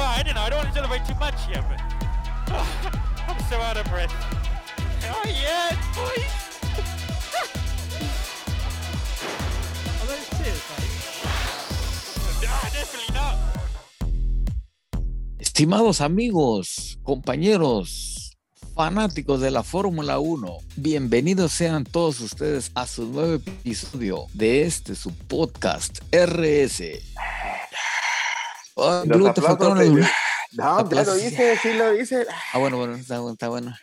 I don't know. I don't want to celebrate too much yet, but I'm so out of breath. Oh yeah, definitely. Estimados amigos, compañeros, fanáticos de la Fórmula 1, bienvenidos sean todos ustedes a su nuevo episodio de este su podcast RS. Oh, Los Blue, te faltaron aplausos los- de- No, ya lo hice, sí lo hice. Ah, bueno, bueno, está, bueno, está bueno.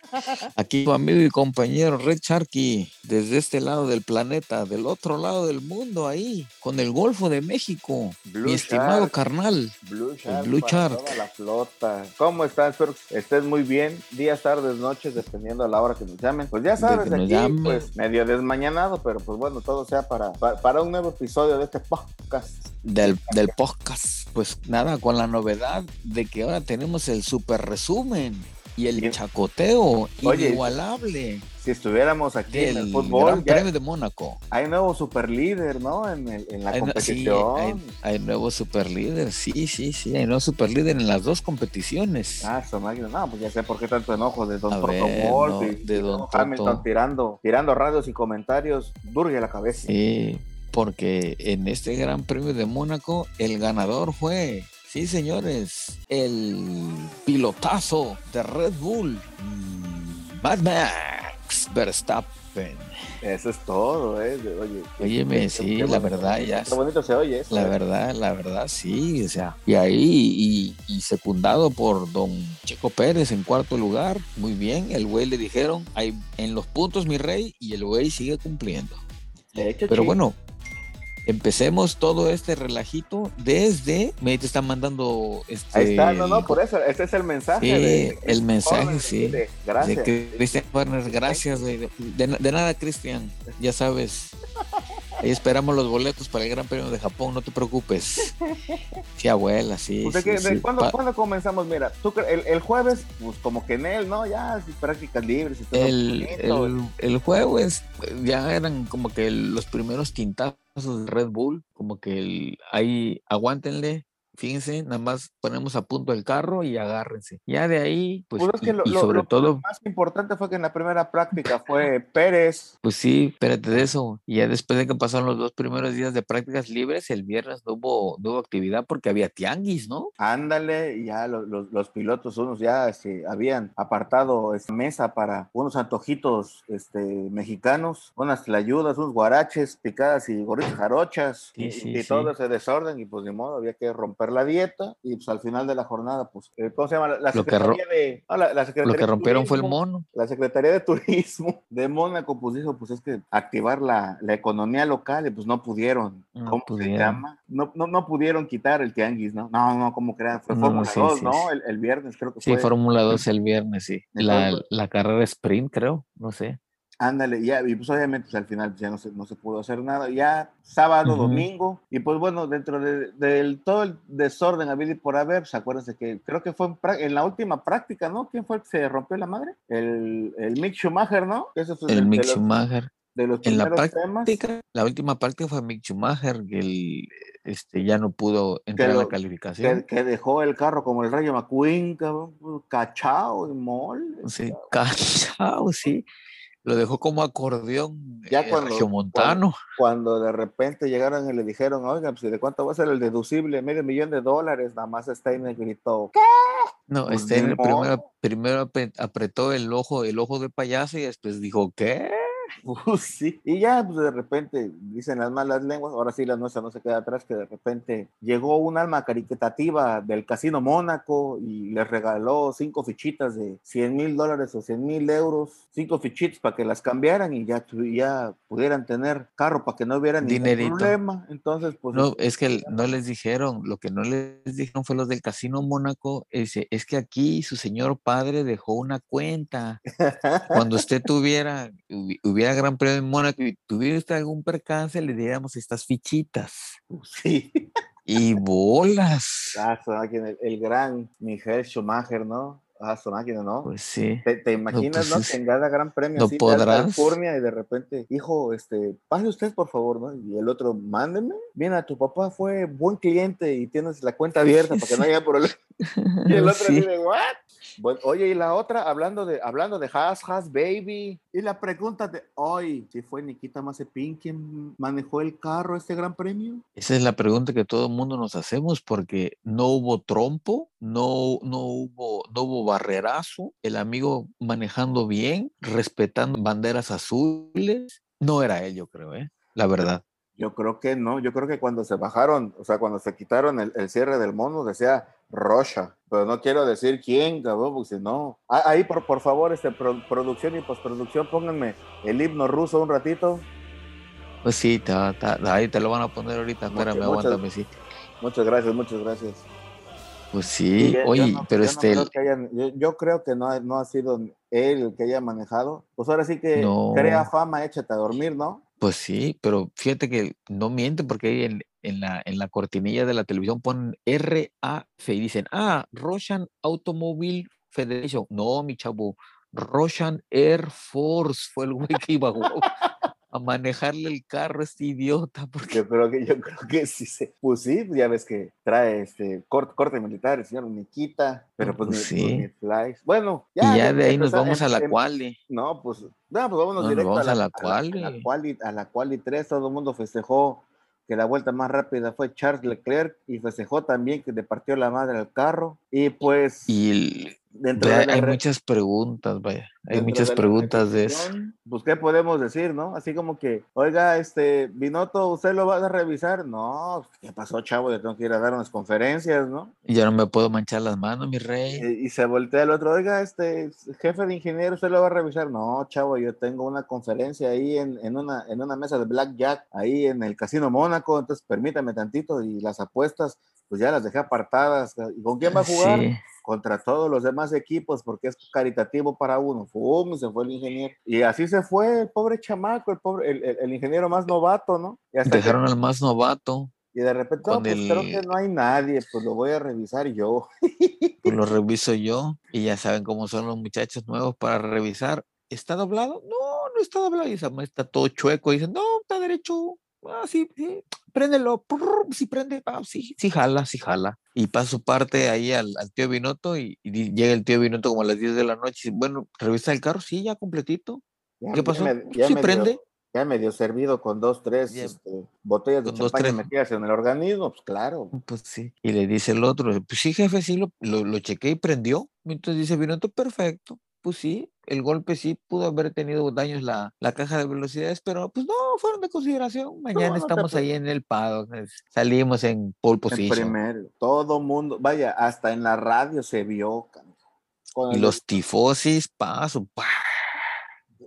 Aquí tu amigo y compañero Red Sharky, desde este lado del planeta, del otro lado del mundo, ahí, con el Golfo de México, Blue mi estimado carnal. Blue Shark. Blue Shark. Toda la flota. ¿Cómo estás? Espero que estés muy bien. Días, tardes, noches, dependiendo a la hora que nos llamen. Pues ya sabes, aquí, llamen. pues medio desmañanado, pero pues bueno, todo sea para, para, para un nuevo episodio de este podcast. del, del podcast. Pues nada, con la novedad de que ahora tenemos el super resumen y el chacoteo Oye, inigualable Si estuviéramos aquí en el fútbol, Gran Premio de Mónaco. hay nuevo super líder, ¿no? En, el- en la Hay, no- sí, competición. hay, hay nuevo super líder, sí, sí, sí, hay nuevo super líder en las dos competiciones. Ah, máquina. No, pues ya sé por qué tanto enojo de Don Protocol no, y de Don Hamilton tirando, tirando radios y comentarios. Durge la cabeza. Sí, porque en este Gran Premio de Mónaco el ganador fue, sí señores, el pilotazo de Red Bull, mm, Mad Max Verstappen. Eso es todo, ¿eh? Oye, qué- Óyeme, qué- sí, qué la bonito- verdad, ya Qué bonito se oye eso. La ¿eh? verdad, la verdad, sí, o sea, y ahí, y, y secundado por don Checo Pérez en cuarto lugar, muy bien, el güey le dijeron, hay en los puntos mi rey, y el güey sigue cumpliendo. De hecho, Pero sí. bueno, empecemos todo este relajito desde, me te están mandando este... Ahí está, no, no, por eso, ese es el mensaje. Sí, de- de el mensaje, Horner, sí. de- de Gracias. Cristian Warner, gracias, de, de- de nada Cristian, ya sabes. Ahí esperamos los boletos para el Gran Premio de Japón, no te preocupes. Sí, abuela, sí. Pues, ¿de sí, de sí. cuándo, comenzamos? Mira, tú el, el jueves, pues como que en él, ¿no? Ya, sí, prácticas libres y todo. el, bonito. el, el jueves eh, ya eran como que los primeros quintazos de Red Bull, como que el, ahí aguántenle, fíjense, nada más ponemos a punto el carro y agárrense. Ya de ahí, pues, Pues es que y, lo, y sobre lo- todo, lo más importante fue que en la primera práctica fue Pérez. pues sí, espérate de eso. Y ya después de que pasaron los dos primeros días de prácticas libres, el viernes no hubo, no hubo actividad porque había tianguis, ¿no? Ándale, y ya los, los- los pilotos, unos ya este, habían apartado esta mesa para unos antojitos este, mexicanos, unas tlayudas, unos guaraches, picadas y gorritas jarochas, Sí, y, sí, y sí. todo ese desorden, y pues ni modo, había que romper la dieta, y pues al final de la jornada, pues, eh, ¿cómo se llama? La, Secretaría de... no, la, la Secretaría Lo que de rompieron fue el mono. La Secretaría de Turismo de Mónaco pues dijo pues es que activar la, la economía local y pues no pudieron. No ¿Cómo se llama? No, no, no pudieron quitar el tianguis, ¿no? No, no, como crean, fue No, Fórmula sí, 2, sí, ¿no? sí. El, el viernes creo que Sí, fue. Fórmula 2 el viernes, sí. La, la carrera sprint, creo, no sé. Ándale, ya, y pues obviamente pues, al final pues, ya no se, no se pudo hacer nada. Ya sábado, Ujú. domingo, y pues bueno, dentro de- del todo el desorden habido y por haber, pues acuérdense que creo que fue en, en la última práctica, ¿no? ¿Quién fue el que se rompió la madre? El, el Mick Schumacher, ¿no? Fue de- El de Mick los- Schumacher. de los En la primeros temas. práctica, la última práctica fue Mick Schumacher, que él este, ya no pudo entrar a lo- la calificación. que, que dejó el carro como el Rayo McQueen, cachao y mol. Sí, cachao, sí. Lo dejó como acordeón Ya eh, cuando-. Cuando de repente llegaron y le dijeron, oiga, pues ¿de cuánto va a ser el deducible? Medio millón de dólares. Nada más Steiner gritó, ¿qué? No, Pues ni en primero, primero apre- apretó el ojo, el ojo de payaso y después dijo, ¿qué? Pues sí. Y ya, pues de repente, dicen las malas lenguas, ahora sí la nuestra no se queda atrás, que de repente llegó un alma caritativa del Casino Mónaco y les regaló cinco fichitas de 100 mil dólares o 100 mil euros, cinco fichitas para que las cambiaran y ya, ya pudieran tener carro para que no hubiera ningún Dinerito. problema. Entonces, pues... No, es que no les dijeron, lo que no les dijeron fue los del Casino Mónaco, ese, es que aquí su señor padre dejó una cuenta. Cuando usted tuviera, hubiera Gran Premio en Mónaco y tuviera usted algún percance, le diéramos estas fichitas. sí. Y bolas. Ah, su máquina, el, el gran Miguel Schumacher, ¿no? Ah, su máquina, ¿no? Pues sí. ¿Te, te imaginas, pues no? es- Que en cada gran premio no así podrás. alcurnia y de repente, hijo, este, pase usted, por favor, ¿no? Y el otro, mándeme. Mira, tu papá fue buen cliente y tienes la cuenta abierta para que no haya problema. Y el otro Sí. dice, ¿what? Bueno, oye, y la otra, hablando de, hablando de Has Has Baby, y la pregunta de hoy, si fue Nikita Mazepin quien manejó el carro este gran premio. Esa es la pregunta que todo el mundo nos hacemos porque no hubo trompo, no, no, hubo, no hubo barrerazo, el amigo manejando bien, respetando banderas azules. No era él, yo creo, ¿eh? La verdad. Yo creo que no, yo creo que cuando se bajaron, o sea, cuando se quitaron el, el cierre del mono, decía Rocha, pero no quiero decir quién, cabrón, porque si no. Ah, Ahí, por, por favor, este, pro- producción y postproducción, pónganme el himno ruso un ratito. Pues sí, te- ahí te lo van a poner ahorita. Mucho- Espérame, muchas- aguántame, sí. Muchas gracias, muchas gracias. Pues Sí, yo oye, no- pero yo no este, creo que hayan- yo, yo creo que no, ha- no ha sido él el que haya manejado. Pues ahora sí que No. crea fama, échate a dormir, ¿no? Pues sí, pero fíjate que no miente porque ahí en, en la, en la cortinilla de la televisión ponen RAF y dicen, ah, Russian Automobile Federation. No, mi chavo, Russian Air Force fue el güey que iba a, manejarle el carro a este idiota. Porque Yo creo que, yo creo que sí se. Pues sí, ya ves que trae este corte, corte militar, el señor Nikita, pero pues, Pues ni, pues sí. Bueno, y ya. ya em- de ahí nos vamos a la em- em- quali. No, pues, no, pues vámonos No, nos directo vamos a a la, la a la- a la quali. quali, a la quali 3. Todo el mundo festejó que la vuelta más rápida fue Charles Leclerc y festejó también que le partió la madre al carro. Y pues, Y el- dentro de hay muchas preguntas, vaya, hay muchas de preguntas de eso. Pues, ¿qué podemos decir, no? Así como que, oiga, este, Binotto, ¿usted lo va a revisar? No, ¿qué pasó, chavo? Le tengo que ir a dar unas conferencias, ¿no? Y ya no me puedo manchar las manos, mi rey. Y, y se voltea el otro, oiga, este, jefe de ingeniero, ¿usted lo va a revisar? No, chavo, yo tengo una conferencia ahí en, en una, en una mesa de blackjack, ahí en el Casino Mónaco, entonces permítame tantito, y las apuestas, pues ya las dejé apartadas. ¿Y con quién va a jugar? Sí. contra todos los demás equipos porque es caritativo para uno. ¡Fum! se fue el ingeniero. Y así se fue el pobre chamaco, el pobre, el, el- el ingeniero más novato, ¿no? Y, hasta que- Dejaron al más novato. y de repente, no, con pues el- creo que no hay nadie, pues lo voy a revisar yo. pues lo reviso yo y ya saben cómo son los muchachos nuevos para revisar. ¿Está doblado? No, no está doblado. Y está todo chueco. Y dicen, no, está derecho. Ah, sí, sí, préndelo. Sí, prende. Ah, sí, sí, jala, sí, jala. Y pasa su parte ahí al, al tío Binotto y, y llega el tío Binotto como a las 10 de la noche. Y bueno, revisa el carro. Sí, ya completito. Ya- ¿Qué ya pasó? me- ya sí, medio- prende. ya medio servido con dos, tres Ya- este, botellas de con dos, champaña tres. metidas en el organismo, pues claro. Pues sí. Y le dice el otro, pues sí, jefe, sí, lo, lo, lo chequé y prendió. Entonces dice Binotto, perfecto. Pues sí, el golpe sí pudo haber tenido daños la, la caja de velocidades, pero pues no, fueron de consideración. Mañana no estamos ahí en el paddock, es- salimos en pole En position. primero, todo mundo, vaya, hasta en la radio se vio. Y el- los tifosis, paso, pa.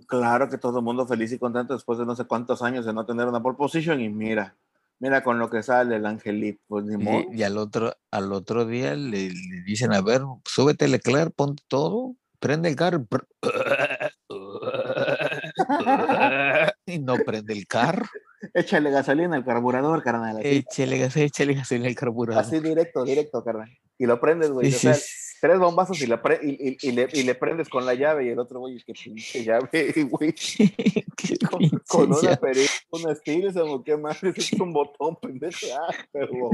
Claro que todo el mundo feliz y contento después de no sé cuántos años de no tener una pole position y mira, mira con lo que sale el angelito, pues. Y, y al otro, al otro día le, le dicen, a ver, súbete Leclerc, ponte todo, prende el carro. y no prende el carro. Échale gasolina al carburador, carnal. Échale gas, échale gasolina al carburador. así directo, directo, carnal. Y lo prendes, güey. Sí, o sea, sí, tres bombazos y, la pre- y, y- y le, y le prendes con la llave y el otro, güey, que pinche llave, güey. Con, con una perilla, una Stilson o qué más, es un botón, pendejo. Ah, perdón.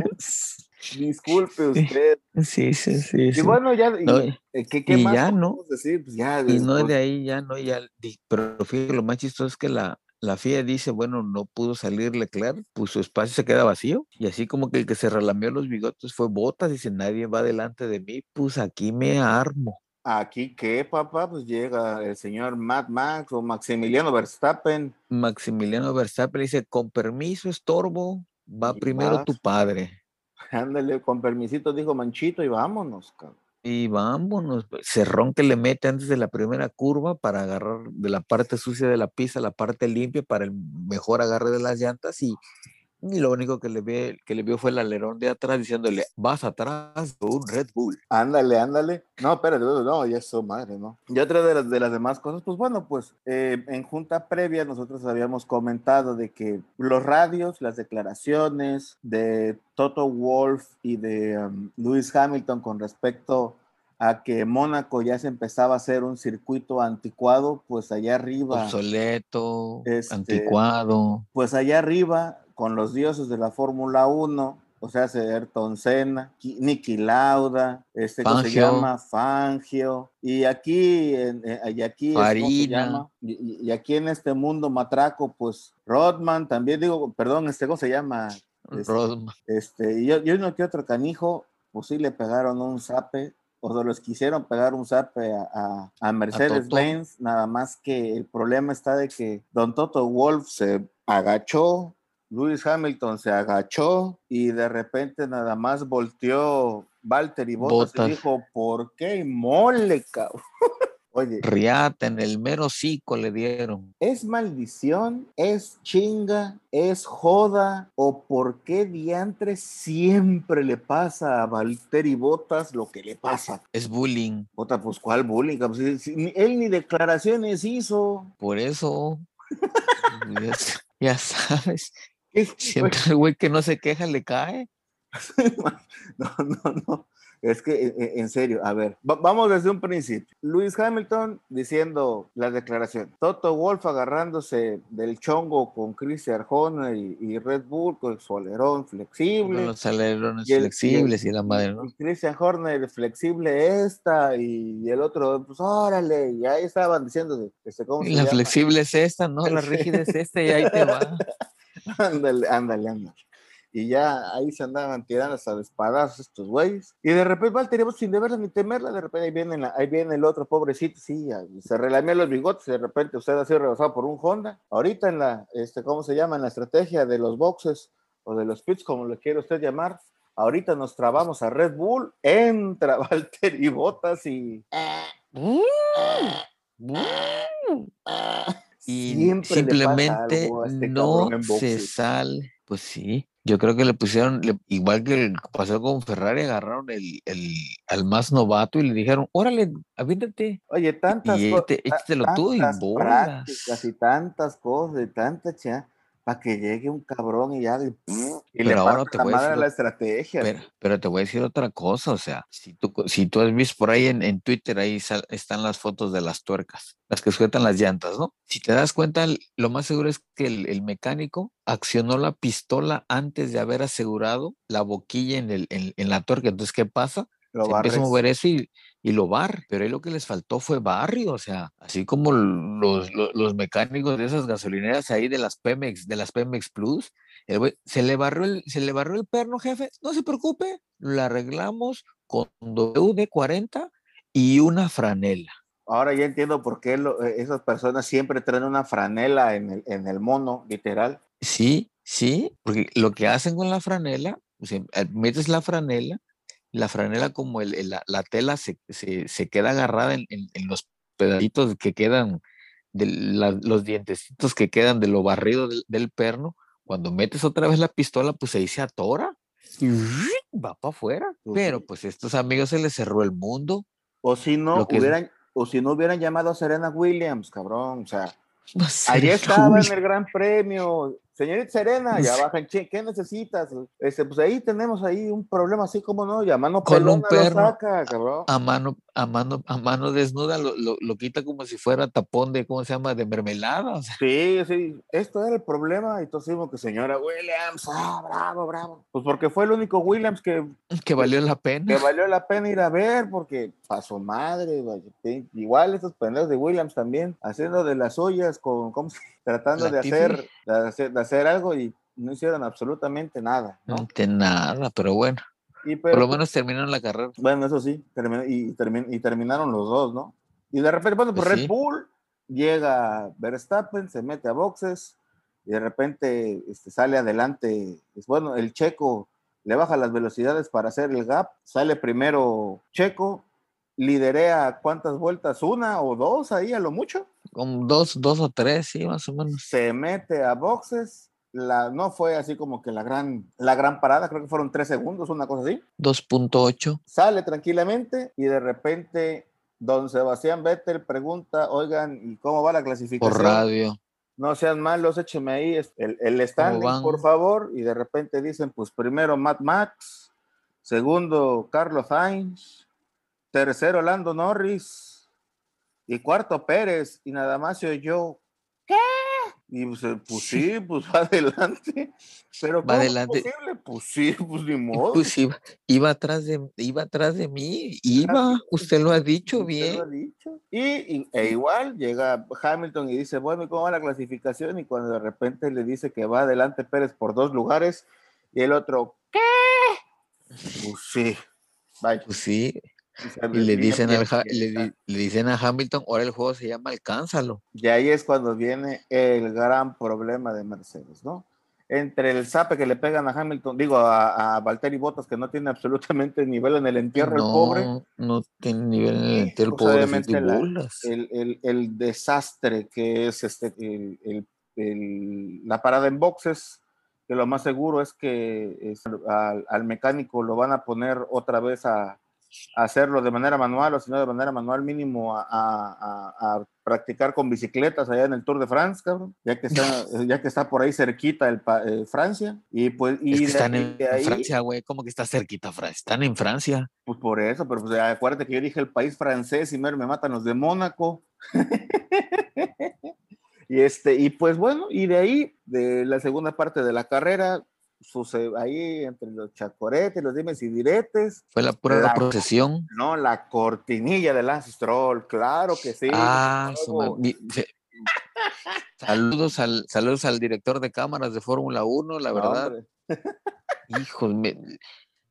Disculpe usted. Sí, sí, sí. Y bueno, ya, y- No, eh, ¿qué, qué y más ya, ¿no? decir? Pues ya, Y no de ahí ya, no, ya. Pero fíjate, lo más chistoso es que la, la FIA dice, bueno, no pudo salir Leclerc, pues su espacio se queda vacío. Y así como que el que se relamió los bigotes fue Botas, dice, nadie va delante de mí, pues aquí me armo. Aquí qué, papá, pues llega el señor Matt Max o Maximiliano Verstappen. Maximiliano Verstappen dice, con permiso, estorbo, va primero vas. tu padre. Ándale, con permisito, dijo Manchito, y vámonos, cabrón. Y vámonos, pues, cerrón que le mete antes de la primera curva para agarrar de la parte sucia de la pista la parte limpia para el mejor agarre de las llantas y, y lo único que le, ve, que le vio fue el alerón de atrás diciéndole, vas atrás de un Red Bull. Ándale, ándale. No, espérate, no, ya es su madre, ¿no? Y otra de las, de las demás cosas, pues bueno, pues eh, en junta previa nosotros habíamos comentado de que los radios, las declaraciones de Toto Wolf y de um, Lewis Hamilton con respecto a que Mónaco ya se empezaba a hacer un circuito anticuado, pues allá arriba. Obsoleto, Este- anticuado. pues allá arriba, con los dioses de la Fórmula 1, o sea, se Ayrton Senna, Ki- Niki Lauda, este ¿cómo se llama Fangio, y aquí, en, eh, y aquí es, ¿cómo se llama? Y, aquí en este mundo matraco, pues Rodman, también digo, perdón, este, ¿cómo se llama? Este, Rodman. Este, y yo, yo no que otro canijo, pues sí le pegaron un zape, o se los quisieron pegar un zape a, a, a Mercedes-Benz, nada más que el problema está de que Don Toto Wolf se agachó, Lewis Hamilton se agachó y de repente nada más volteó Valtteri Bottas Bottas. y dijo, ¿por qué mole, cabrón? Oye, Riata en el mero cico le dieron. ¿Es maldición? ¿Es chinga? ¿Es joda? ¿O por qué diantre siempre le pasa a Valtteri Botas lo que le pasa? Es bullying. Bota, pues ¿cuál bullying? Pues, si- él ni declaraciones hizo. Por eso. ya sabes. Siempre el güey que no se queja le cae. No, no, no. Es que, e- e- en serio, a ver, va- vamos desde un principio. Luis Hamilton diciendo la declaración. Toto Wolf agarrándose del chongo con Christian Horner y, y Red Bull con su alerón flexible. Con los alerones Y el- y el- flexibles y la madre, ¿no? y Christian Horner flexible esta y el otro, pues órale, y ahí estaban diciendo, de- este, ¿cómo Y se la llama? flexible es esta, ¿no? La rígida es esta y ahí te va. ándale, ándale, ándale. Y ya ahí se andaban tirando hasta espadazos estos güeyes. Y de repente Valtteri Bottas, sin deberla ni temerla, de repente ahí viene, la- ahí viene el otro pobrecito, sí, ya, y se relamía los bigotes y de repente usted ha sido rebasado por un Honda. Ahorita en la, este, ¿cómo se llama? En la estrategia de los boxes o de los pits, como lo quiere usted llamar, ahorita nos trabamos a Red Bull, entra Valtteri Bottas y... Y Siempre simplemente este no se sale. Pues sí, yo creo que le pusieron, le- igual que el- pasó con Ferrari, agarraron el, el, al más novato y le dijeron, órale, aviéntate. Oye, tantas cosas. échate- échatelo tú y bolas. y tantas cosas y tanta cha para que llegue un cabrón y ya y, y le ahora te la voy a madre a decir la estrategia. Pero, pero te voy a decir otra cosa, o sea, si tú, si tú has visto por ahí en, en Twitter, ahí sal- están las fotos de las tuercas, las que sujetan las llantas, ¿no? Si te das cuenta, lo más seguro es que el, el mecánico accionó la pistola antes de haber asegurado la boquilla en, el, en, en la tuerca. Entonces, ¿qué pasa? Lo se empieza a mover eso y, y lo bar, pero ahí lo que les faltó fue barrio, o sea, así como los, los, los mecánicos de esas gasolineras ahí de las Pemex, de las Pemex Plus, el güey, se le barrió el, se le barrió el perno, jefe, no se preocupe, lo arreglamos con WD-40 y una franela. Ahora ya entiendo por qué lo- eh, esas personas siempre traen una franela en el, en el mono, literal. Sí, sí, porque lo que hacen con la franela, metes la franela, la franela como el, el- la, la tela se, se, se queda agarrada en, en- en los pedacitos que quedan, de la- los dientecitos que quedan de lo barrido del, del perno, cuando metes otra vez la pistola, pues ahí se atora y va para afuera. Pues Pero pues estos amigos se les cerró el mundo. O si no que hubieran, o si no hubieran llamado a Serena Williams, cabrón. O sea, Allí estaba en el Gran Premio. Señorita Serena, ya bajan, che, ¿qué necesitas? Este, pues ahí tenemos ahí un problema así como no, y a mano Con un pelona lo perro. saca, cabrón. a mano, a mano, a mano desnuda lo, lo, lo quita como si fuera tapón de, ¿cómo se llama? De mermelada. o sea, Sí, sí, esto era el problema. Y entonces digo que señora Williams, ah, bravo, bravo. Pues porque fue el único Williams que, que valió la pena. que valió la pena ir a ver, porque pasó madre, vaya, igual esos pendejos de Williams también, haciendo de las ollas con, ¿cómo se- tratando de hacer, de hacer, de hacer algo y no hicieron absolutamente nada, ¿no? No nada, pero bueno, Y por lo menos terminaron la carrera. Bueno, eso sí, terminó- y, termin- y terminaron los dos, ¿no? Y de repente, bueno, pues Pues Red sí. Bull llega Verstappen, se mete a boxes y de repente este, sale adelante. Es bueno, el checo le baja las velocidades para hacer el gap, sale primero Checo, liderea cuántas vueltas, una o dos ahí a lo mucho, Con dos, dos o tres, sí, más o menos. se mete a boxes. La, no fue así como que la gran, la gran parada, creo que fueron tres segundos, una cosa así. 2.8. sale tranquilamente y de repente don Sebastián Vettel pregunta, oigan, ¿y cómo va la clasificación? por radio. No sean malos, écheme ahí el, el standing, por favor. Y de repente dicen, pues primero Matt Max, segundo Carlos Sainz, tercero Lando Norris y cuarto Pérez. Y nada más se oyó. Y pues, eh, pues sí, pues va adelante. Pero Va ¿cómo es adelante. posible? Pues sí, pues ni modo. Pues iba, iba atrás de, iba atrás de mí, iba, usted lo ha dicho Usted lo ha bien. dicho. Y, y- e igual llega Hamilton y dice, bueno, ¿y cómo va la clasificación? Y cuando de repente le dice que va adelante Pérez por dos lugares, y el otro, ¿qué? Pues sí. Vaya. Pues sí, Y le dicen, al le, le dicen a Hamilton, ahora el juego se llama Alcánzalo. Y ahí es cuando viene el gran problema de Mercedes, ¿no? Entre el zape que le pegan a Hamilton, digo, a, a Valtteri Bottas, que no tiene absolutamente nivel en el entierro, el pobre, No, no tiene nivel en el Y, entero, pues, la- bolas. el, el- el desastre que es este, el- el- el- la parada en boxes, que lo más seguro es que es- al, al mecánico lo van a poner otra vez a hacerlo de manera manual o si no de manera manual mínimo a, a- a- a practicar con bicicletas allá en el Tour de France, cabrón, ya que está, ya que está por ahí cerquita el, eh, Francia y pues y Es que de- están en de ahí- Francia, güey, ¿cómo que está cerquita Francia? Están en Francia. pues por eso, pero pues acuérdate que yo dije el país francés y mero me matan los de Mónaco. y este, y pues bueno, y de ahí, de la segunda parte de la carrera, sucede ahí entre los chacoretes, los dimes y diretes, Fue la pura La- procesión. no, la cortinilla de Lance Stroll, claro que sí. Ah, su luego- mi- se- Saludos al, saludos al director de cámaras de Fórmula 1, la verdad. Hijos, me-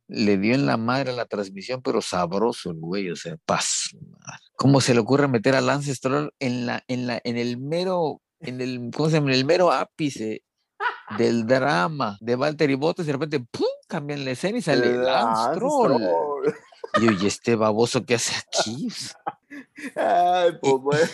le dio en la madre a la transmisión, pero sabroso el güey, o sea, paz. ¿Cómo se le ocurre meter a Lance Stroll en la, en la, en el mero, en el, ¿cómo se llama? En el mero ápice del drama de Valtteri Bottas y de repente ¡pum! cambian la escena y sale Lance Lance Stroll. Y yo, ¿y este baboso qué hace aquí? Ay, pues bueno.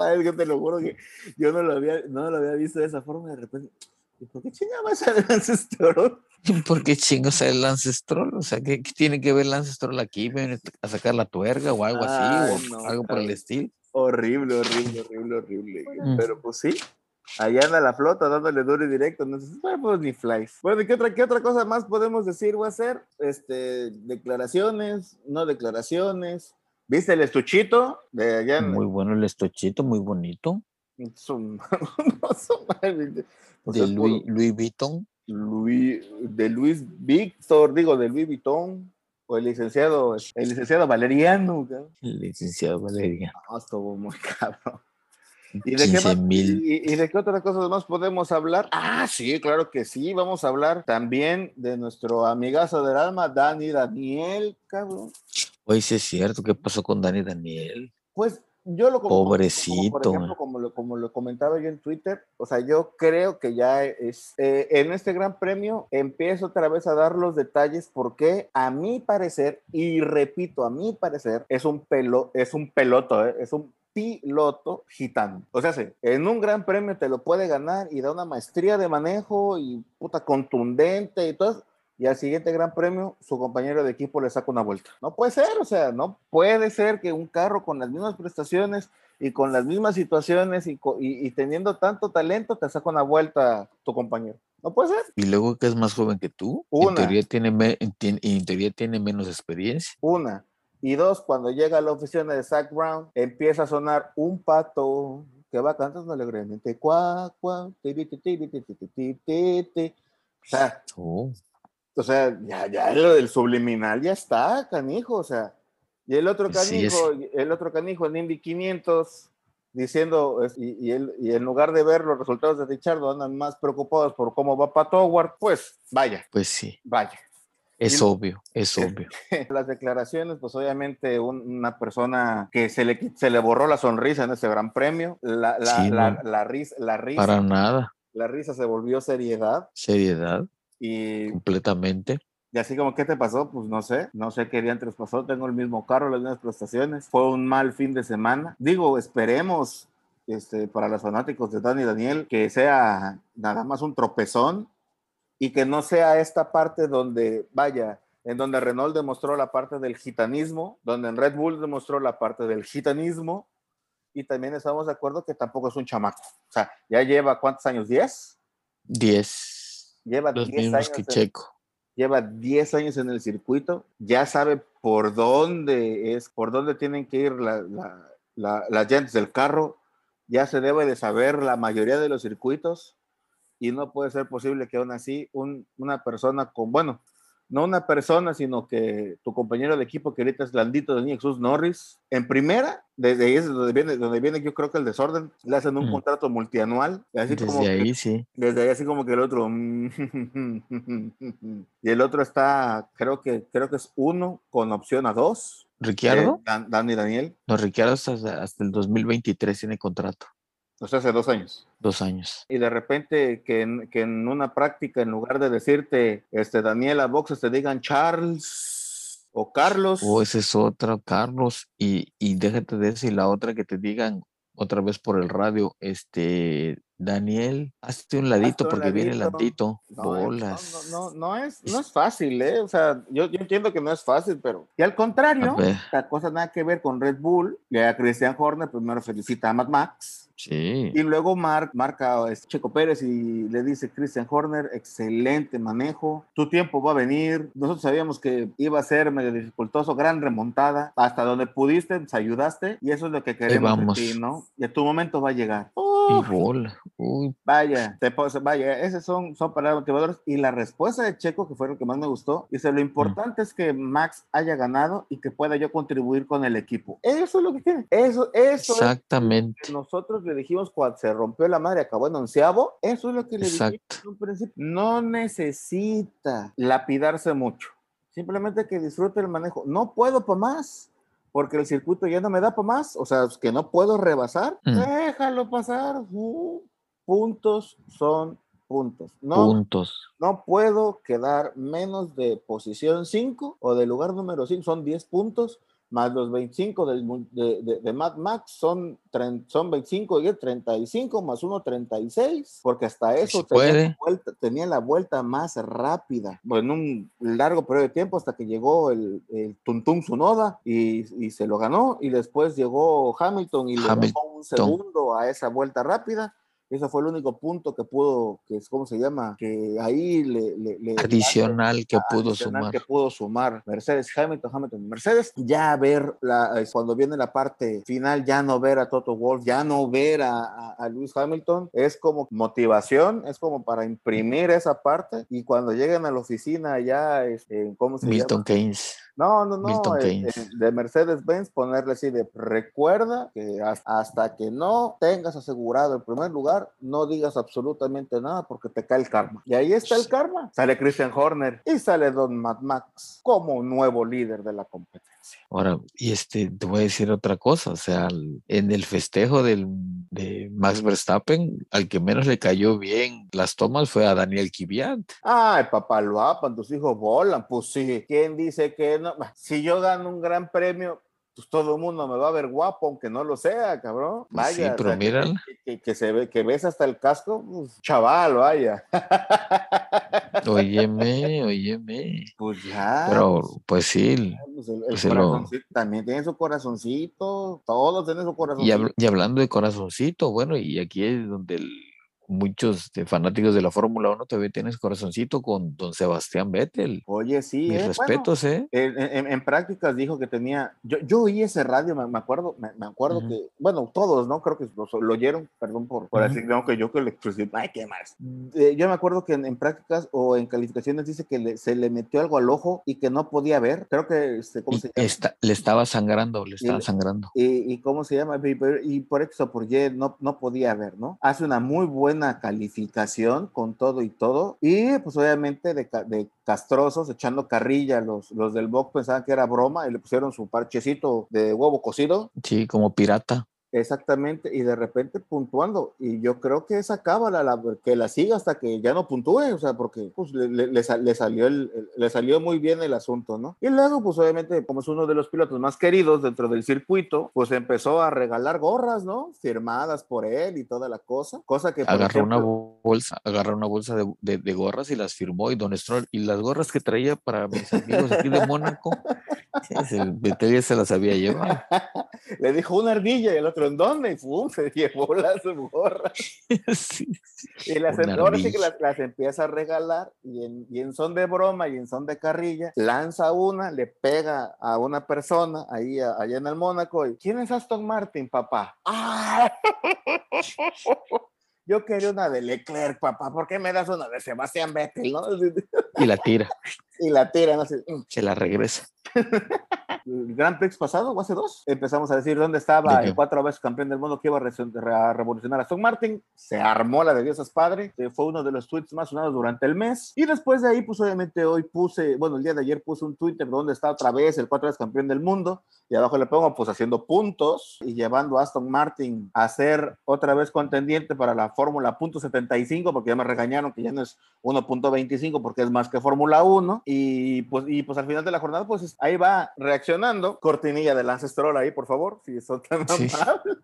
Es que te lo juro que yo no lo había, no lo había visto de esa forma de repente. ¿Y por qué chingada sale Lance Stroll? ¿Por qué chingos sale Lance Stroll? O sea, ¿qué, qué tiene que ver Lance Stroll aquí? ¿Viene a sacar la tuerga o algo así? Ay, o no, algo por el estilo. Horrible, horrible, horrible, horrible. Mm. Pero pues sí, allá anda la flota dándole duro y directo. No sé, bueno, pues ni flies. Bueno, ¿y qué otra, qué otra cosa más podemos decir o hacer? Este, declaraciones, no declaraciones. ¿Viste el estuchito de allá en Muy bueno el estochito, muy bonito. no, de Louis, Louis Vuitton. Luis, de Luis Víctor, digo, de Luis Vuitton, o el licenciado, el licenciado Valeriano. El licenciado Valeria. No, estuvo muy cabrón. ¿Y de, qué 15 más- y, y de qué otras cosas más podemos hablar? Ah, sí, claro que sí. Vamos a hablar también de nuestro amigazo del alma, Dani Daniel, cabrón. Oye, sí es cierto, ¿qué pasó con Dani Daniel? Pues yo lo como- como- Pobrecito, por ejemplo, como lo, como lo comentaba yo en Twitter, o sea, yo creo que ya es eh, en este gran premio empiezo otra vez a dar los detalles porque a mi parecer y repito, a mi parecer es un pelo es un peloto, eh, es un piloto gitano. O sea, sí, en un gran premio te lo puede ganar y da una maestría de manejo y puta contundente y todo y al siguiente gran premio su compañero de equipo le saca una vuelta. No puede ser, o sea, no puede ser que un carro con las mismas prestaciones y con las mismas situaciones y, y- y teniendo tanto talento te saca una vuelta tu compañero. No puede ser. Y luego que es más joven que tú, Una. en teoría tiene, en teoría tiene menos experiencia. Una. Y dos, cuando llega a la oficina de Zach Brown, empieza a sonar un pato que va cantando alegremente. Cuá, cuá, tibi, O sea, ya, ya lo del subliminal ya está, canijo. O sea, y el otro canijo, el otro canijo en Indy 500 diciendo, y, y, el, en lugar de ver los resultados de Richardo, andan más preocupados por cómo va Pato Howard, pues vaya. Pues sí. Vaya es Y- obvio, es Sí. obvio. Las declaraciones, pues obviamente un- una persona que se le, se le borró la sonrisa en ese gran premio, la, la, Sí, la, no. la risa, la, risa, Para nada, la risa se volvió seriedad seriedad, y completamente. Y así como, ¿qué te pasó? Pues no sé, no sé qué diantres pasó, tengo el mismo carro, las mismas prestaciones, fue un mal fin de semana. Digo, esperemos este, para los fanáticos de Dani Daniel que sea nada más un tropezón y que no sea esta parte donde, vaya, en donde Renault demostró la parte del gitanismo, donde en Red Bull demostró la parte del gitanismo y también estamos de acuerdo que tampoco es un chamaco. O sea, ya lleva cuántos años, ¿10? 10, Lleva los 10 mismos años que en- Checo. lleva 10 años en el circuito, ya sabe por dónde es, por dónde tienen que ir la- la- la- las llantas del carro, ya se debe de saber la mayoría de los circuitos y no puede ser posible que aún así un, una persona con, bueno, no una persona, sino que tu compañero de equipo que ahorita es Landito de Jesús Norris, en primera, desde ahí es donde viene, donde viene yo creo que el desorden, le hacen un Mm. contrato multianual, así como Desde que- ahí sí. desde ahí así como que el otro y el otro está creo que creo que es uno con opción a dos ¿Ricciardo? eh, Dan, Dan y Daniel No, Ricciardo hasta, hasta el 2023 tiene contrato. o sea hace dos años Dos años. y de repente que en, que en una práctica en lugar de decirte este Daniela Boxes te digan Charles o Carlos O ese es otra, Carlos. Y, y déjate de. Y la otra que te digan otra vez por el radio, este, Daniel, hazte un ladito un porque viene ladito. No, Bolas. No, no, es, no es fácil, ¿eh? O sea, yo, yo entiendo que no es fácil, pero... Y al contrario, la cosa nada que ver con Red Bull, y a Christian Horner primero felicita a Mad Max, Sí. y luego Mark marca a este Checo Pérez y le dice Christian Horner, excelente manejo, tu tiempo va a venir, nosotros sabíamos que iba a ser medio dificultoso, gran remontada, hasta donde pudiste, nos ayudaste, y eso es lo que queremos de ti, ¿no? Y tu momento va a llegar. Y bola. Uy, Vaya, te pos- vaya, esas son, son palabras motivadoras. Y la respuesta de Checo, que fue lo que más me gustó, dice, lo importante es que Max haya ganado y que pueda yo contribuir con el equipo. Eso es lo que quiere. Eso, eso es exactamente. que nosotros le dijimos cuando se rompió la madre, acabó en onceavo. Eso es lo que le dijimos en un principio. No necesita lapidarse mucho. Simplemente que disfrute el manejo. No puedo para más. Porque el circuito ya no me da para más, o sea, es que no puedo rebasar, Mm. déjalo pasar. Uh, puntos son puntos. No, Puntos. no puedo quedar menos de posición 5 o de lugar número 5, son 10 puntos, más los 25 del de, de, de Mad Max son, son 25 y el 35 más 1, 36, porque hasta eso tenía, la vuelta, tenía la vuelta más rápida, en un largo periodo de tiempo hasta que llegó el, el Tuntum Sunoda y, y se lo ganó, y después llegó Hamilton y le Hamilton. bajó un segundo a esa vuelta rápida. Ese fue el único punto que pudo, que es, ¿cómo se llama? Que ahí le... le- le- Adicional que pudo adicional sumar. que pudo sumar Mercedes Hamilton, Hamilton Mercedes, ya ver la, es cuando viene la parte final, ya no ver a Toto Wolf, ya no ver a, a, a Lewis Hamilton, es como motivación, es como para imprimir esa parte y cuando lleguen a la oficina ya, este, ¿cómo se Milton llama? Keynes. No, no, no, eh, eh, de Mercedes-Benz ponerle así de recuerda que has- hasta que no tengas asegurado el primer lugar, no digas absolutamente nada porque te cae el karma. Y ahí está el karma. Sale Christian Horner y sale Don Mad Max como nuevo líder de la competencia. Ahora, y este, te voy a decir otra cosa, o sea, en el festejo de Max Verstappen, al que menos le cayó bien las tomas fue a Daniel Kiviat. Ay, papá, lo apan, tus hijos volan. Pues sí, ¿quién dice que no? Si yo gano un gran premio, pues todo el mundo me va a ver guapo, aunque no lo sea, cabrón. Pues sí, Vaya, o pero sea, que- mírala. que, que- que se ve, que ves hasta el casco, pues, chaval, vaya. Óyeme, óyeme. Pues ya. Pero, pues sí, pues, el, el pues lo- corazoncito también tiene su corazoncito, todos tienen su y, corazoncito. habl- y hablando de corazoncito, bueno, y aquí es donde el- muchos de fanáticos de la Fórmula 1 todavía tienes corazoncito con don Sebastián Vettel. Oye, sí, Mis eh, bueno, respetos, ¿eh? En, en- en prácticas dijo que tenía, yo, yo oí ese radio, me, me acuerdo, me, me acuerdo Ujú. que, bueno, todos, ¿no? Creo que lo, lo oyeron, perdón por, por Ujú. decir, no, que yo que le expresé, ay, qué más. Eh, yo me acuerdo que en, en prácticas o en calificaciones dice que le- se le metió algo al ojo y que no podía ver, creo que, este, ¿cómo Y se llama? esta- le estaba sangrando, le estaba le- sangrando. y, y cómo se llama, y por, y por X o por Y no, no podía ver, ¿no? Hace una muy buena calificación con todo y todo, y pues obviamente de, de castrosos, echando carrilla, los, los del box pensaban que era broma y le pusieron su parchecito de huevo cocido, Sí, como pirata. Exactamente, y de repente puntuando, y yo creo que esa cábala, la, que la siga hasta que ya no puntúe, o sea, porque pues le, le- le sal- le salió el, le salió muy bien el asunto, ¿no? Y luego, pues obviamente, como es uno de los pilotos más queridos dentro del circuito, pues empezó a regalar gorras, ¿no? Firmadas por él y toda la cosa, cosa que... Agarró una bolsa, agarró una bolsa de, de- de gorras y las firmó y Don Stroll, y las gorras que traía para mis amigos aquí de Mónaco, ya se la sabía yo. Le dijo una ardilla y el otro, ¿en dónde? Y ¡fum! se llevó las gorras. Sí, sí. Y las, ahora sí que las, las empieza a regalar y en, y en son de broma y en son de carrilla, lanza una, le pega a una persona ahí a- allá en el Mónaco. Y, ¿Quién es Aston Martin, papá? ¡Ah! Yo quería una de Leclerc, papá. ¿Por qué me das una de Sebastián Vettel? no? Y la tira, Y la tiran así. mm. se la regresa. el Grand Prix pasado o hace dos, empezamos a decir dónde estaba el cuatro veces campeón del mundo que iba a, re- a revolucionar a Aston Martin. Se armó la de Dios es padre, que fue uno de los tweets más sonados durante el mes. Y después de ahí, pues obviamente hoy puse, bueno, el día de ayer puse un Twitter donde está otra vez el cuatro veces campeón del mundo. Y abajo le pongo, pues haciendo puntos y llevando a Aston Martin a ser otra vez contendiente para la Fórmula punto .75, porque ya me regañaron que ya no es 1.25 porque es más que Fórmula 1 y pues, y pues al final de la jornada pues ahí va reaccionando cortinilla de Lance Stroll ahí por favor si son tan Sí. amables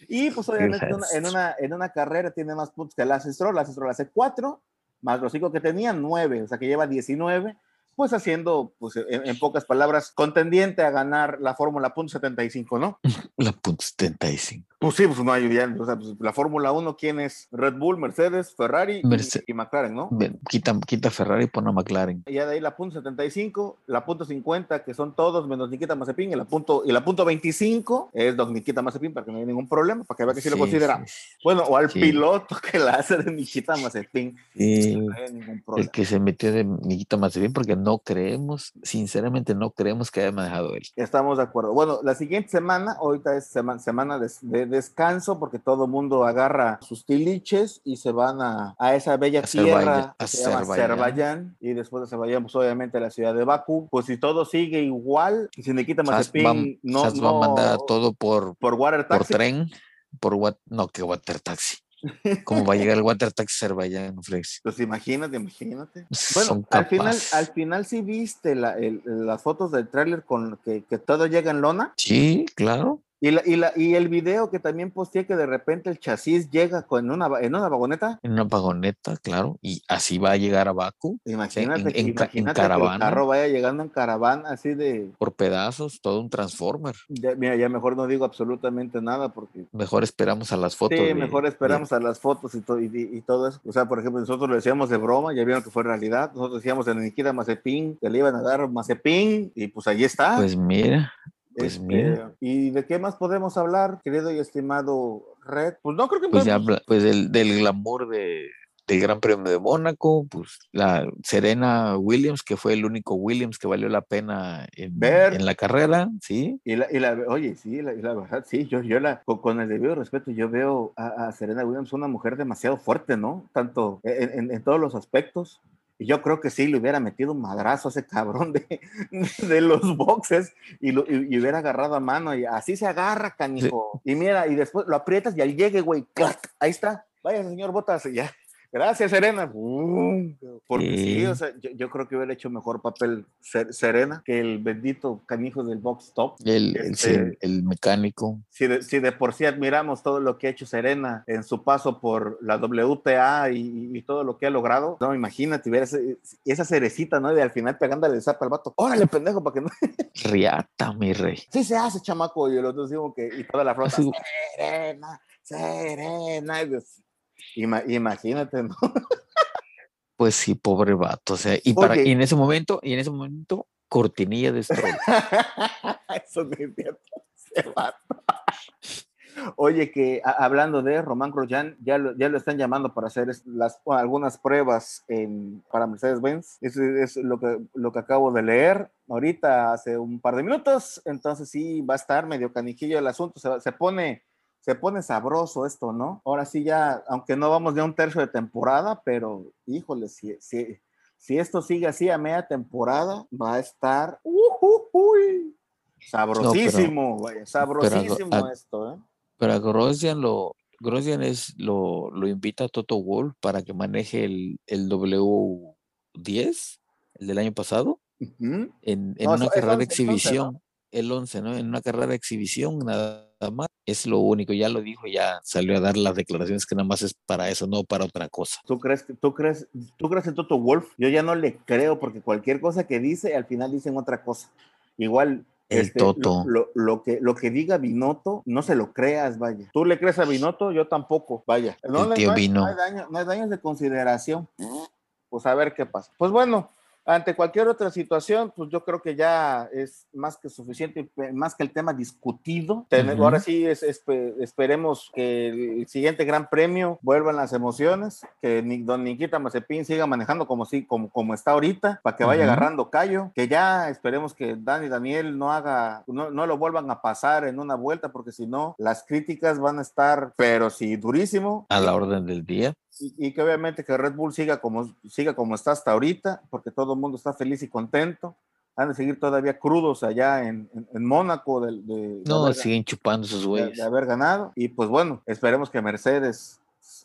y pues obviamente en una, en, una, en una carrera tiene más puntos que Lance Stroll Lance Stroll hace 4 más los 5 que tenía 9 o sea que lleva 19 pues haciendo, pues en, en pocas palabras, contendiente a ganar la Fórmula punto .75, ¿no? La punto 75. Pues sí, pues no hay ya, o sea, pues, la Fórmula 1, ¿quién es? Red Bull, Mercedes, Ferrari y- Merce- y, McLaren, ¿no? Quita, quita Ferrari y pone a McLaren. Y ya de ahí la punto 75, la punto 50, que son todos menos Nikita Mazepin, y la punto, y la punto 25 es Don Nikita Mazepin, para que no haya ningún problema, para que vea que sí, lo considera. sí, Bueno, o al Sí. piloto que la hace de Nikita Mazepin, no ningún El que se metió de Nikita Mazepin porque no creemos, sinceramente no creemos que haya manejado él. Estamos de acuerdo. Bueno, la siguiente semana, ahorita es sema- semana de, de descanso, porque todo mundo agarra sus tiliches y se van a, a esa bella Azerbaiyán, tierra que se llama Azerbaiyán. Azerbaiyán, y después de Azerbaiyán, pues obviamente a la ciudad de Bakú. Pues si todo sigue igual, si Nikita Sas Mazepin no, Sas va a no- mandar todo por, por water por taxi, tren, por what, no, que water taxi. ¿Cómo va a llegar el water taxi a Azerbaiyán, Flex? pues imagínate, imagínate. Bueno, al final, al final sí viste la- el- las fotos del tráiler con que, que todo llega en lona. Sí, claro. Y, la, y, la, y el video que también posteé que de repente el chasis llega con una, en una vagoneta. En una vagoneta, claro. Y así va a llegar a Baku Imagínate, en- que- en ca- en imagínate que el caravana. carro vaya llegando en caravana así de, por pedazos, todo un transformer. ya, mira, ya mejor no digo absolutamente nada porque Mejor esperamos a las fotos. sí, de- mejor esperamos a las fotos y, to- y, y- y todo eso. O sea, por ejemplo, nosotros lo decíamos de broma, ya vieron que fue realidad. Nosotros decíamos en Nikita Mazepin que le iban a dar Mazepin y pues allí está. Pues mira, pues Este, mira. ¿Y de qué más podemos hablar, querido y estimado Red? Pues no creo que pues ya podemos- habla, pues del, del glamour de, del Gran Premio de Mónaco, pues la Serena Williams, que fue el único Williams que valió la pena en, Ver. en la carrera, sí. Y la, y la- oye, sí, la, y la verdad, sí, yo, yo la, con, con el debido respeto, yo veo a, a Serena Williams una mujer demasiado fuerte, ¿no? Tanto en, en- en todos los aspectos. Y yo creo que sí, le hubiera metido un madrazo a ese cabrón de, de los boxes y, lo, y, y hubiera agarrado a mano y así se agarra, canijo. Y mira, y después lo aprietas y al llegue, güey, ¡clac! ahí está. Vaya, señor Botas, y ya. Gracias, Serena. ¡Bum! Porque sí, Sí. o sea, yo, yo creo que hubiera hecho mejor papel Ser- Serena que el bendito canijo del box top. El, Este- el mecánico. Si de, si de por sí admiramos todo lo que ha hecho Serena en su paso por la WTA y, y todo lo que ha logrado, no, imagínate, ver ese- esa cerecita, ¿no? De al final pegándole el zap al vato. Órale, pendejo, para que no. Riata, mi rey. Sí se hace, chamaco. Y el otro digo que, y toda la flota, Serena, Serena. y ima- imagínate, ¿no? Pues sí, pobre vato. O sea, y, para, Oye. y en ese momento, y en ese momento, cortinilla de Stroll. Eso cierto. ese vato. Oye, que a- hablando de Román Grosjean, ya lo, ya lo están llamando para hacer las, algunas pruebas en, para Mercedes-Benz. Eso es lo que, lo que acabo de leer ahorita hace un par de minutos. Entonces sí, va a estar medio canijillo el asunto. Se, se pone, se pone sabroso esto, ¿no? Ahora sí ya, aunque no vamos de un tercio de temporada, pero híjole, si, si, si esto sigue así a media temporada, va a estar ujujuy, sabrosísimo, vaya, sabrosísimo a- esto, ¿eh? Pero a Grosjean lo, Grosjean es, lo, lo invita a Toto Wolff para que maneje el, el W10, el del año pasado, en, en No, una carrera 11, es 11, de ¿no? exhibición. El 11, ¿no? En una carrera de exhibición nada más. Es lo único, ya lo dijo, ya salió a dar las declaraciones que nada más es para eso, no para otra cosa. ¿Tú crees, que- tú crees, tú crees en Toto Wolf? Yo ya no le creo porque cualquier cosa que dice, al final dicen otra cosa. Igual. El este, Toto. Lo, lo- lo que, lo que diga Binotto, no se lo creas, vaya. ¿Tú le crees a Binotto? Yo tampoco, vaya. No, El tío Vino. no hay daño- no hay daños de consideración. Pues a ver qué pasa. Pues bueno, ante cualquier otra situación, pues yo creo que ya es más que suficiente, más que el tema discutido. Ahora sí, es, espe- esperemos que el siguiente Gran Premio vuelvan las emociones, que ni, don Nikita Mazepin siga manejando como, si, como, como está ahorita, para que vaya agarrando callo, que ya esperemos que Dani Daniel no haga, no, no lo vuelvan a pasar en una vuelta, porque si no, las críticas van a estar, pero sí, durísimo. A la orden del día. Y, y que obviamente que Red Bull siga como, siga como está hasta ahorita, porque todo el mundo está feliz y contento. Han de seguir todavía crudos allá en, en, en Mónaco de, de- de No, haber, siguen chupando sus de- güeyes. de haber ganado. Y pues bueno, esperemos que Mercedes,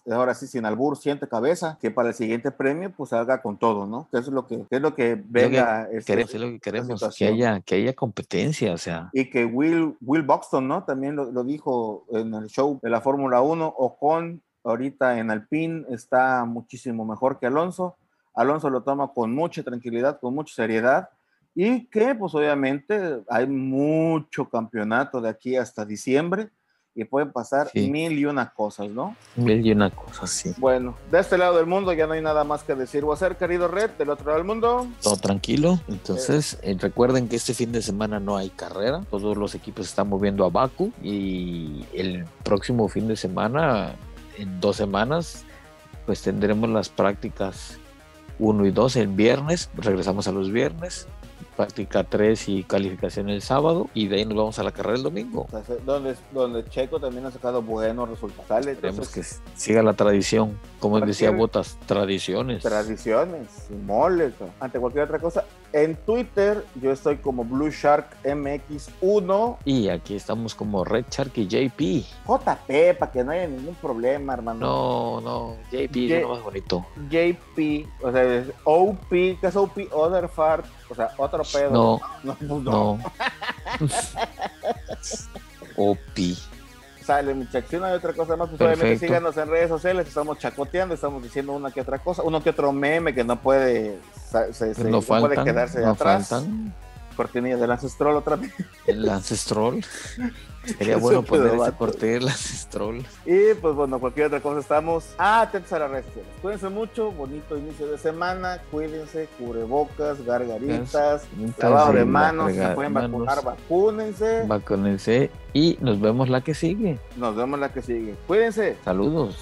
ahora sí sin albur, siente cabeza, que para el siguiente premio pues salga con todo, ¿no? Que eso es lo que, que es lo que venga. este, Queremos, es lo que queremos, que haya, que haya competencia, o sea. y que Will, Will Buxton, ¿no? También lo, lo dijo en el show de la Fórmula 1, Ocon ahorita en Alpine está muchísimo mejor que Alonso. Alonso lo toma con mucha tranquilidad, con mucha seriedad y que pues obviamente hay mucho campeonato de aquí hasta diciembre y pueden pasar Sí. mil y una cosas, ¿no? Y una cosa así. Bueno, de este lado del mundo ya no hay nada más que decir o hacer, querido Red, del otro lado del mundo. Todo tranquilo. Entonces, eh, recuerden que este fin de semana no hay carrera. Todos los equipos están moviendo a Baku. Y el próximo fin de semana, en dos semanas, pues tendremos las prácticas 1 y 2 el viernes. Regresamos a los viernes. Práctica 3 y calificación el sábado. Y de ahí nos vamos a la carrera el domingo. O sea, donde, donde Checo también ha sacado buenos resultados. Esperemos que entonces, siga la tradición. Como decía Cualquier- Botas, tradiciones. tradiciones, moles, ante cualquier otra cosa. En Twitter yo estoy como Blue Shark MX1 Y aquí estamos como Red Shark y JP. JP para que no haya ningún problema, hermano. No, no, JP es lo más bonito. JP, o sea, es OP, ¿qué es OP? Other Fart, o sea, otro pedo. No, no, no. no. Opi. Sale, muchachos. Si no hay otra cosa más, pues obviamente síganos en redes sociales. Estamos chacoteando, estamos diciendo una que otra cosa, uno que otro meme que no puede, se, se- no no puede faltan, quedarse no atrás. faltan. Cortinilla del Ancestral otra vez. El Ancestral. Sería bueno poner ese corte del Ancestral. Y pues bueno, cualquier otra cosa estamos atentos a las redes sociales. Cuídense mucho, bonito inicio de semana, cuídense, cubrebocas, gargaritas, lavado de manos, si pueden vacunar, vacúnense. Vacúnense y nos vemos la que sigue. Nos vemos la que sigue. Cuídense. Saludos.